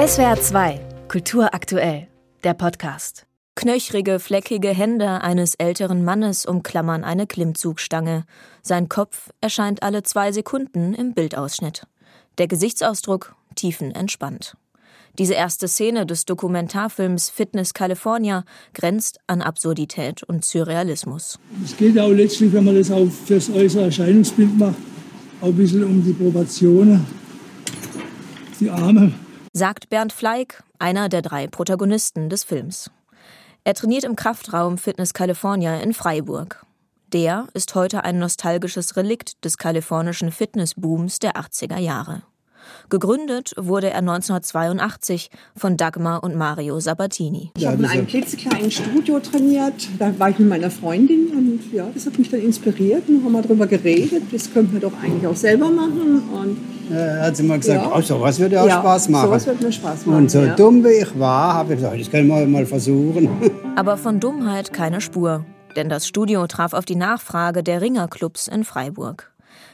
SWR 2, Kultur aktuell, der Podcast. Knöchrige, fleckige Hände eines älteren Mannes umklammern eine Klimmzugstange. Sein Kopf erscheint alle zwei Sekunden im Bildausschnitt. Der Gesichtsausdruck tiefenentspannt. Diese erste Szene des Dokumentarfilms Fitness California grenzt an Absurdität und Surrealismus. Es geht ja auch letztlich, wenn man das auch fürs äußere Erscheinungsbild macht, auch ein bisschen um die Proportionen. Die Arme sagt Bernd Fleig, einer der drei Protagonisten des Films. Er trainiert im Kraftraum Fitness California in Freiburg. Der ist heute ein nostalgisches Relikt des kalifornischen Fitnessbooms der 80er Jahre. Gegründet wurde er 1982 von Dagmar und Mario Sabatini. Ich habe in einem klitzekleinen Studio trainiert. Da war ich mit meiner Freundin und ja, das hat mich dann inspiriert und haben wir darüber geredet. Das könnten wir doch eigentlich auch selber machen. Und ja, hat sie mal gesagt, ja. oh, sowas würde ja auch ja, Spaß machen. Sowas würde mir Spaß machen. Und so ja. dumm wie ich war, habe ich gesagt, das können wir mal versuchen. Aber von Dummheit keine Spur. Denn das Studio traf auf die Nachfrage der Ringerclubs in Freiburg.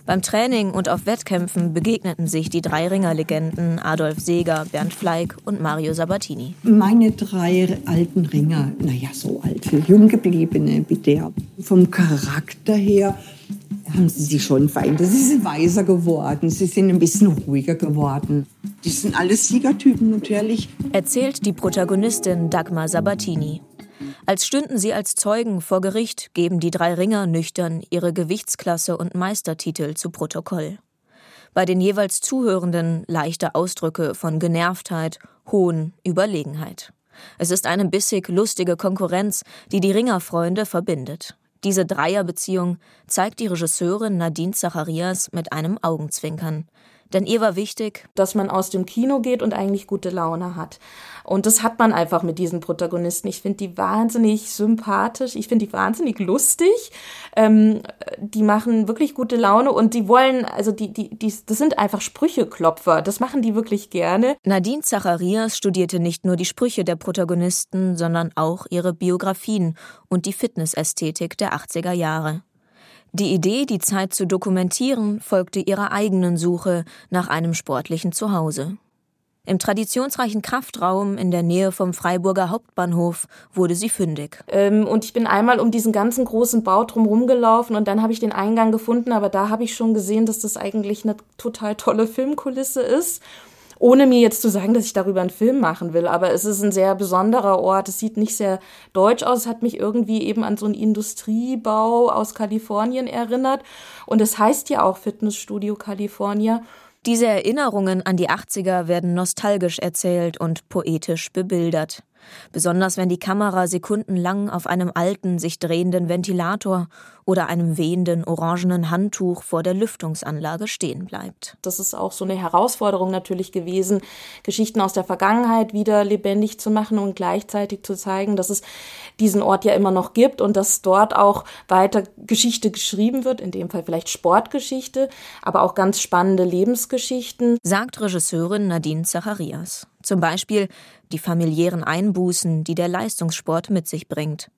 Beim Training und auf Wettkämpfen begegneten sich die drei Ringerlegenden Adolf Seeger, Bernd Fleig und Mario Sabatini. Meine drei alten Ringer, naja, so alte, jung gebliebene, bitte. Vom Charakter her haben sie sich schon verändert. Sie sind weiser geworden, sie sind ein bisschen ruhiger geworden. Die sind alles Siegertypen natürlich. Erzählt die Protagonistin Dagmar Sabatini. Als stünden sie als Zeugen vor Gericht, geben die drei Ringer nüchtern ihre Gewichtsklasse und Meistertitel zu Protokoll. Bei den jeweils Zuhörenden leichte Ausdrücke von Genervtheit, Hohn, Überlegenheit. Es ist eine bissig lustige Konkurrenz, die die Ringerfreunde verbindet. Diese Dreierbeziehung zeigt die Regisseurin Nadine Zacharias mit einem Augenzwinkern. Denn ihr war wichtig, dass man aus dem Kino geht und eigentlich gute Laune hat. Und das hat man einfach mit diesen Protagonisten. Ich finde die wahnsinnig sympathisch, ich finde die wahnsinnig lustig. Ähm, die machen wirklich gute Laune und die wollen, also die, die, die, das sind einfach Sprücheklopfer. Das machen die wirklich gerne. Nadine Zacharias studierte nicht nur die Sprüche der Protagonisten, sondern auch ihre Biografien und die Fitnessästhetik der 80er Jahre. Die Idee, die Zeit zu dokumentieren, folgte ihrer eigenen Suche nach einem sportlichen Zuhause. Im traditionsreichen Kraftraum in der Nähe vom Freiburger Hauptbahnhof wurde sie fündig. Ähm, und ich bin einmal um diesen ganzen großen Bau drumherum gelaufen und dann habe ich den Eingang gefunden, aber da habe ich schon gesehen, dass das eigentlich eine total tolle Filmkulisse ist ohne mir jetzt zu sagen, dass ich darüber einen Film machen will, aber es ist ein sehr besonderer Ort. Es sieht nicht sehr deutsch aus. Es hat mich irgendwie eben an so einen Industriebau aus Kalifornien erinnert. Und es heißt ja auch Fitnessstudio California. Diese Erinnerungen an die 80er werden nostalgisch erzählt und poetisch bebildert besonders wenn die Kamera sekundenlang auf einem alten, sich drehenden Ventilator oder einem wehenden orangenen Handtuch vor der Lüftungsanlage stehen bleibt. Das ist auch so eine Herausforderung natürlich gewesen, Geschichten aus der Vergangenheit wieder lebendig zu machen und gleichzeitig zu zeigen, dass es diesen Ort ja immer noch gibt und dass dort auch weiter Geschichte geschrieben wird, in dem Fall vielleicht Sportgeschichte, aber auch ganz spannende Lebensgeschichten, sagt Regisseurin Nadine Zacharias. Zum Beispiel die familiären Einbußen, die der Leistungssport mit sich bringt.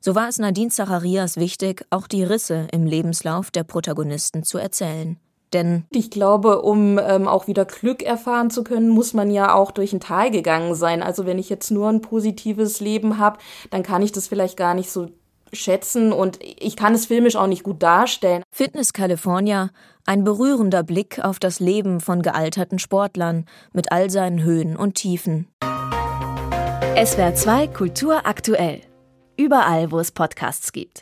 So war es Nadine Zacharias wichtig, auch die Risse im Lebenslauf der Protagonisten zu erzählen. Denn ich glaube, um ähm, auch wieder Glück erfahren zu können, muss man ja auch durch ein Tal gegangen sein. Also wenn ich jetzt nur ein positives Leben habe, dann kann ich das vielleicht gar nicht so schätzen und ich kann es filmisch auch nicht gut darstellen. Fitness California, ein berührender Blick auf das Leben von gealterten Sportlern mit all seinen Höhen und Tiefen. SWR 2 Kultur aktuell. Überall, wo es Podcasts gibt.